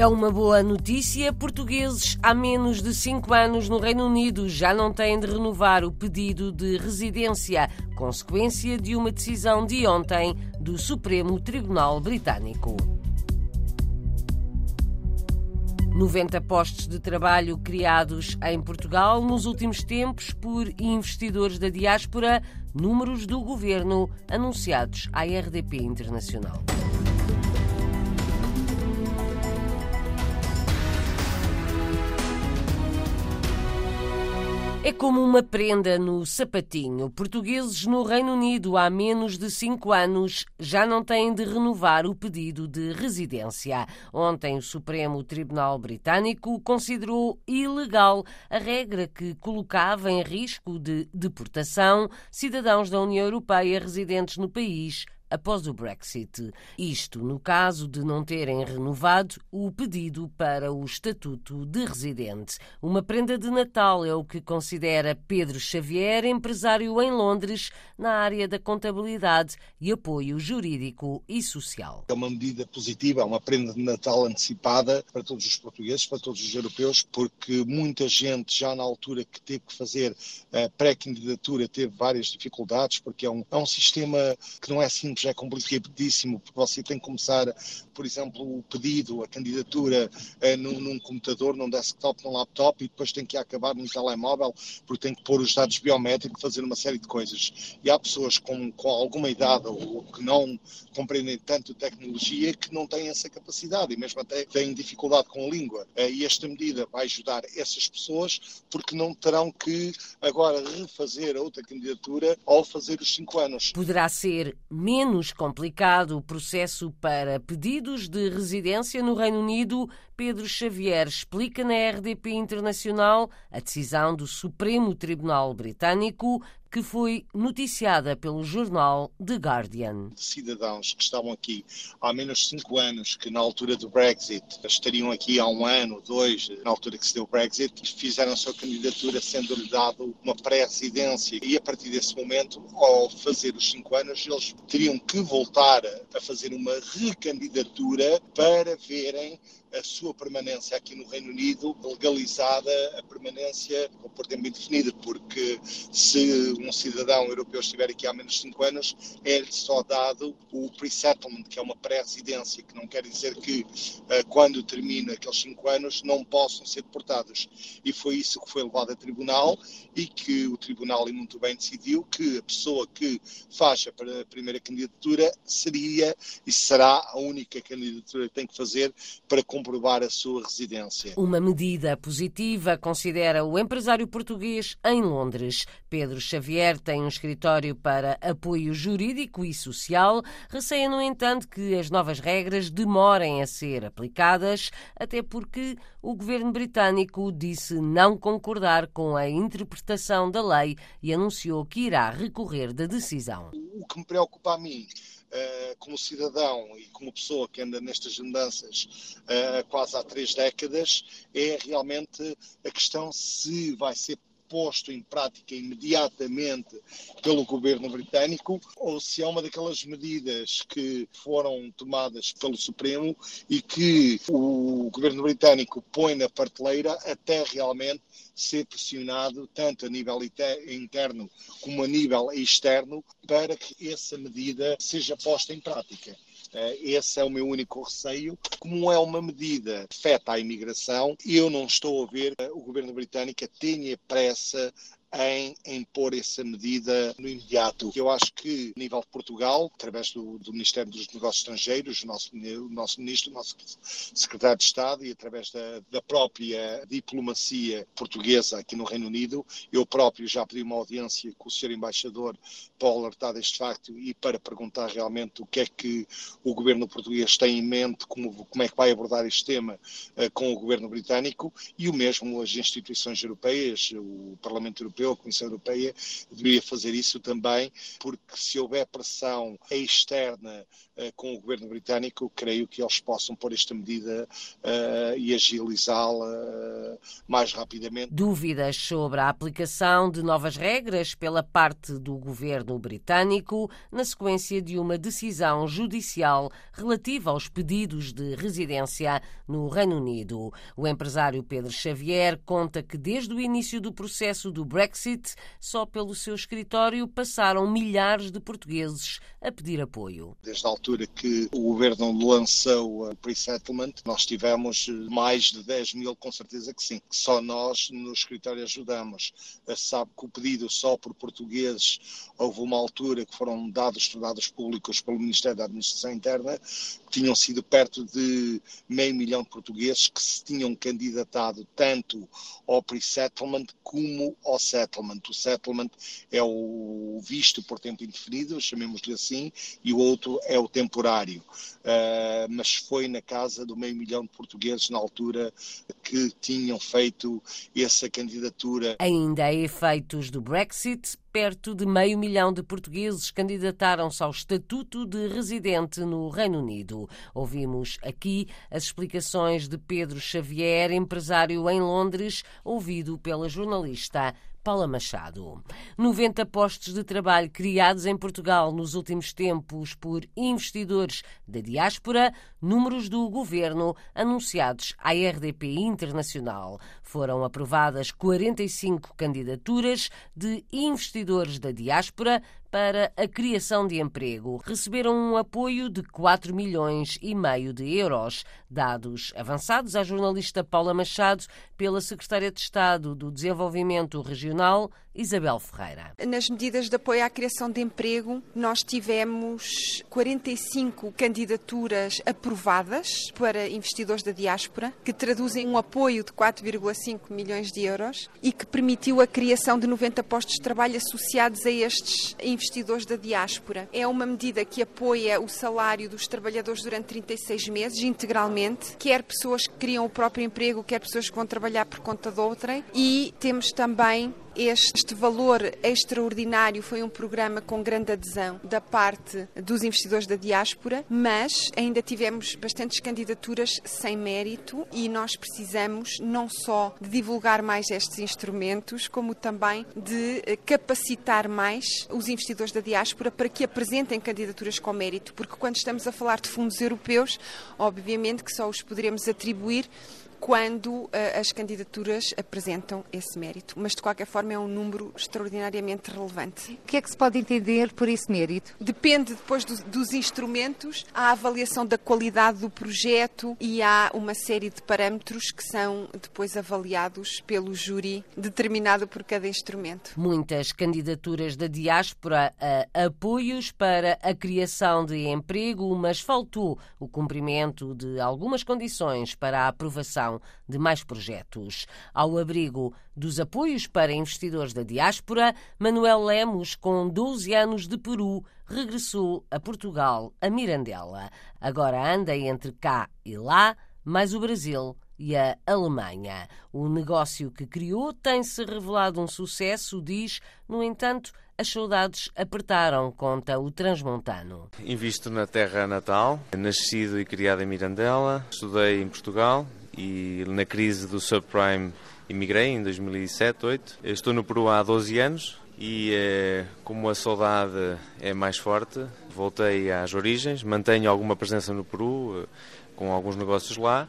É uma boa notícia. Portugueses há menos de 5 anos no Reino Unido já não têm de renovar o pedido de residência, consequência de uma decisão de ontem do Supremo Tribunal Britânico. 90 postos de trabalho criados em Portugal nos últimos tempos por investidores da diáspora, números do governo anunciados à RDP Internacional. É como uma prenda no sapatinho. Portugueses no Reino Unido há menos de cinco anos já não têm de renovar o pedido de residência. Ontem, o Supremo Tribunal Britânico considerou ilegal a regra que colocava em risco de deportação cidadãos da União Europeia residentes no país após o Brexit. Isto no caso de não terem renovado o pedido para o estatuto de residente. Uma prenda de Natal é o que considera Pedro Xavier, empresário em Londres, na área da contabilidade e apoio jurídico e social. É uma medida positiva, é uma prenda de Natal antecipada para todos os portugueses, para todos os europeus, porque muita gente já na altura que teve que fazer a pré-candidatura teve várias dificuldades, porque é um, é um sistema que não é simples já é complicadíssimo, porque você tem que começar, por exemplo, o pedido, a candidatura eh, num, num, computador, num desktop, num laptop, e depois tem que acabar num telemóvel, porque tem que pôr os dados biométricos, fazer uma série de coisas. E há pessoas com, com alguma idade ou que não compreendem tanto tecnologia que não têm essa capacidade e mesmo até têm dificuldade com a língua. Eh, e esta medida vai ajudar essas pessoas porque não terão que agora refazer a outra candidatura ao fazer os cinco anos. Poderá ser menos menos complicado o processo para pedidos de residência no Reino Unido, Pedro Xavier explica na RDP Internacional a decisão do Supremo Tribunal Britânico que foi noticiada pelo jornal The Guardian. Cidadãos que estavam aqui há menos de cinco anos, que na altura do Brexit estariam aqui há um ano, dois, na altura que se deu o Brexit, fizeram a sua candidatura sendo-lhe dado uma pré-residência e a partir desse momento, ao fazer os cinco anos, eles teriam que voltar a fazer uma recandidatura para verem a sua permanência aqui no Reino Unido legalizada a permanência por tempo indefinido, porque se um cidadão europeu estiver aqui há menos de 5 anos, é-lhe só dado o pre-settlement, que é uma pré-residência, que não quer dizer que eh, quando termina aqueles 5 anos não possam ser deportados. E foi isso que foi levado a tribunal e que o tribunal muito bem decidiu que a pessoa que faz a primeira candidatura seria e será a única candidatura que tem que fazer para comprovar a sua residência. Uma medida positiva, considera o empresário português em Londres. Pedro Xavier tem um escritório para apoio jurídico e social. Receia, no entanto, que as novas regras demorem a ser aplicadas, até porque o governo britânico disse não concordar com a interpretação da lei e anunciou que irá recorrer da decisão. O que me preocupa a mim Uh, como cidadão e como pessoa que anda nestas andanças uh, quase há três décadas, é realmente a questão se vai ser posto em prática imediatamente pelo governo britânico ou se é uma daquelas medidas que foram tomadas pelo Supremo e que o governo britânico põe na prateleira até realmente ser pressionado tanto a nível interno como a nível externo para que essa medida seja posta em prática. Eh, esse é o meu único receio. Como é uma medida que afeta a imigração, eu não estou a ver o governo britânico tenha pressa em impor essa medida no imediato. Eu acho que, a nível de Portugal, através do, do Ministério dos Negócios Estrangeiros, o nosso, o nosso Ministro, o nosso Secretário de Estado e através da, da própria diplomacia portuguesa aqui no Reino Unido, eu próprio já pedi uma audiência com o Sr. Embaixador para alertar deste facto e para perguntar realmente o que é que o governo português tem em mente, como, como é que vai abordar este tema uh, com o governo britânico e o mesmo as instituições europeias, o Parlamento Europeu Europeu, a Comissão Europeia, deveria fazer isso também, porque se houver pressão externa uh, com o governo britânico, creio que eles possam pôr esta medida uh, e agilizá-la uh, mais rapidamente. Dúvidas sobre a aplicação de novas regras pela parte do governo britânico na sequência de uma decisão judicial relativa aos pedidos de residência no Reino Unido. O empresário Pedro Xavier conta que desde o início do processo do Brexit, só pelo seu escritório passaram milhares de portugueses a pedir apoio. Desde a altura que o governo lançou o pre-settlement, nós tivemos mais de 10 mil, com certeza que sim. Só nós no escritório ajudamos. Sabe que o pedido só por portugueses, houve uma altura que foram dados, dados públicos pelo Ministério da Administração Interna, tinham sido perto de meio milhão de portugueses que se tinham candidatado tanto ao pre-settlement como ao settlement. O settlement é o visto por tempo indefinido, chamemos-lhe assim, e o outro é o temporário. Uh, mas foi na casa do meio milhão de portugueses na altura que tinham feito essa candidatura. Ainda a efeitos do Brexit, perto de meio milhão de portugueses candidataram-se ao estatuto de residente no Reino Unido. Ouvimos aqui as explicações de Pedro Xavier, empresário em Londres, ouvido pela jornalista Paula Machado. 90 postos de trabalho criados em Portugal nos últimos tempos por investidores da diáspora, números do governo anunciados à RDP Internacional. Foram aprovadas 45 candidaturas de investidores da diáspora para a criação de emprego. Receberam um apoio de 4 milhões e meio de euros, dados avançados à jornalista Paula Machado pela Secretária de Estado do Desenvolvimento Regional, Isabel Ferreira. Nas medidas de apoio à criação de emprego, nós tivemos 45 candidaturas aprovadas para investidores da diáspora, que traduzem um apoio de 4,5 milhões de euros e que permitiu a criação de 90 postos de trabalho associados a estes investidores da diáspora. É uma medida que apoia o salário dos trabalhadores durante 36 meses, integralmente, quer pessoas que criam o próprio emprego, quer pessoas que vão trabalhar por conta de outrem, e temos também este valor extraordinário foi um programa com grande adesão da parte dos investidores da diáspora, mas ainda tivemos bastantes candidaturas sem mérito e nós precisamos não só de divulgar mais estes instrumentos, como também de capacitar mais os investidores da diáspora para que apresentem candidaturas com mérito, porque quando estamos a falar de fundos europeus, obviamente que só os poderemos atribuir quando uh, as candidaturas apresentam esse mérito. Mas, de qualquer forma, é um número extraordinariamente relevante. O que é que se pode entender por esse mérito? Depende depois do, dos instrumentos, há a avaliação da qualidade do projeto e há uma série de parâmetros que são depois avaliados pelo júri determinado por cada instrumento. Muitas candidaturas da diáspora a apoios para a criação de emprego, mas faltou o cumprimento de algumas condições para a aprovação de mais projetos. Ao abrigo dos apoios para investidores da diáspora, Manuel Lemos, com 12 anos de Peru, regressou a Portugal, a Mirandela. Agora anda entre cá e lá, mais o Brasil e a Alemanha. O negócio que criou tem-se revelado um sucesso, diz, no entanto, as saudades apertaram, conta o transmontano. Invisto na terra natal, nascido e criado em Mirandela, estudei em Portugal, e na crise do subprime emigrei em 2007, 2008. Estou no Peru há 12 anos e eh, como a saudade é mais forte, voltei às origens, mantenho alguma presença no Peru, eh, com alguns negócios lá.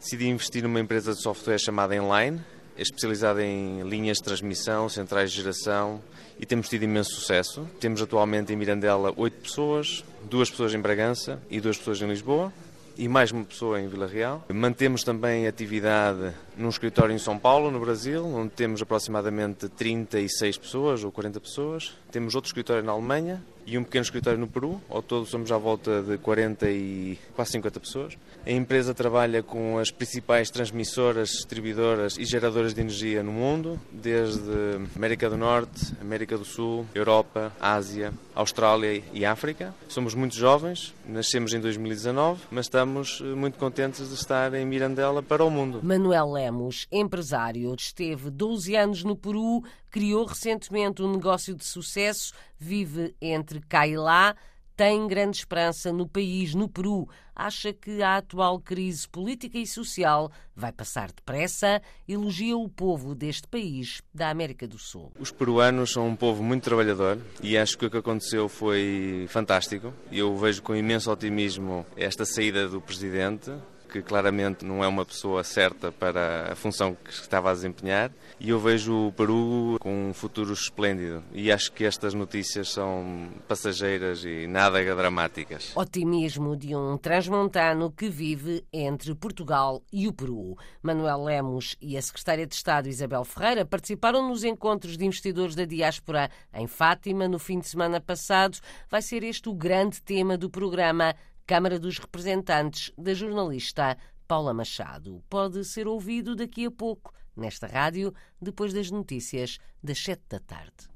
Decidi investir numa empresa de software chamada Enline, especializada em linhas de transmissão, centrais de geração e temos tido imenso sucesso. Temos atualmente em Mirandela oito pessoas, duas pessoas em Bragança e duas pessoas em Lisboa e mais uma pessoa em Vila Real. Mantemos também atividade num escritório em São Paulo, no Brasil, onde temos aproximadamente 36 pessoas ou 40 pessoas. Temos outro escritório na Alemanha e um pequeno escritório no Peru. Ao todo somos à volta de 40 e quase 50 pessoas. A empresa trabalha com as principais transmissoras, distribuidoras e geradoras de energia no mundo, desde América do Norte, América do Sul, Europa, Ásia, Austrália e África. Somos muito jovens, nascemos em 2019, mas estamos muito contentes de estar em Mirandela para o mundo. Manuel Lemos, empresário, esteve 12 anos no Peru, criou recentemente um negócio de sucesso, vive entre cá e lá, tem grande esperança no país, no Peru. Acha que a atual crise política e social vai passar depressa. Elogia o povo deste país da América do Sul. Os peruanos são um povo muito trabalhador e acho que o que aconteceu foi fantástico. Eu vejo com imenso otimismo esta saída do presidente que claramente não é uma pessoa certa para a função que estava a desempenhar. E eu vejo o Peru com um futuro esplêndido. E acho que estas notícias são passageiras e nada dramáticas. Otimismo de um transmontano que vive entre Portugal e o Peru. Manuel Lemos e a secretária de Estado Isabel Ferreira participaram nos encontros de investidores da diáspora em Fátima no fim de semana passado. Vai ser este o grande tema do programa Câmara dos Representantes da jornalista Paula Machado. Pode ser ouvido daqui a pouco nesta rádio, depois das notícias das sete da tarde.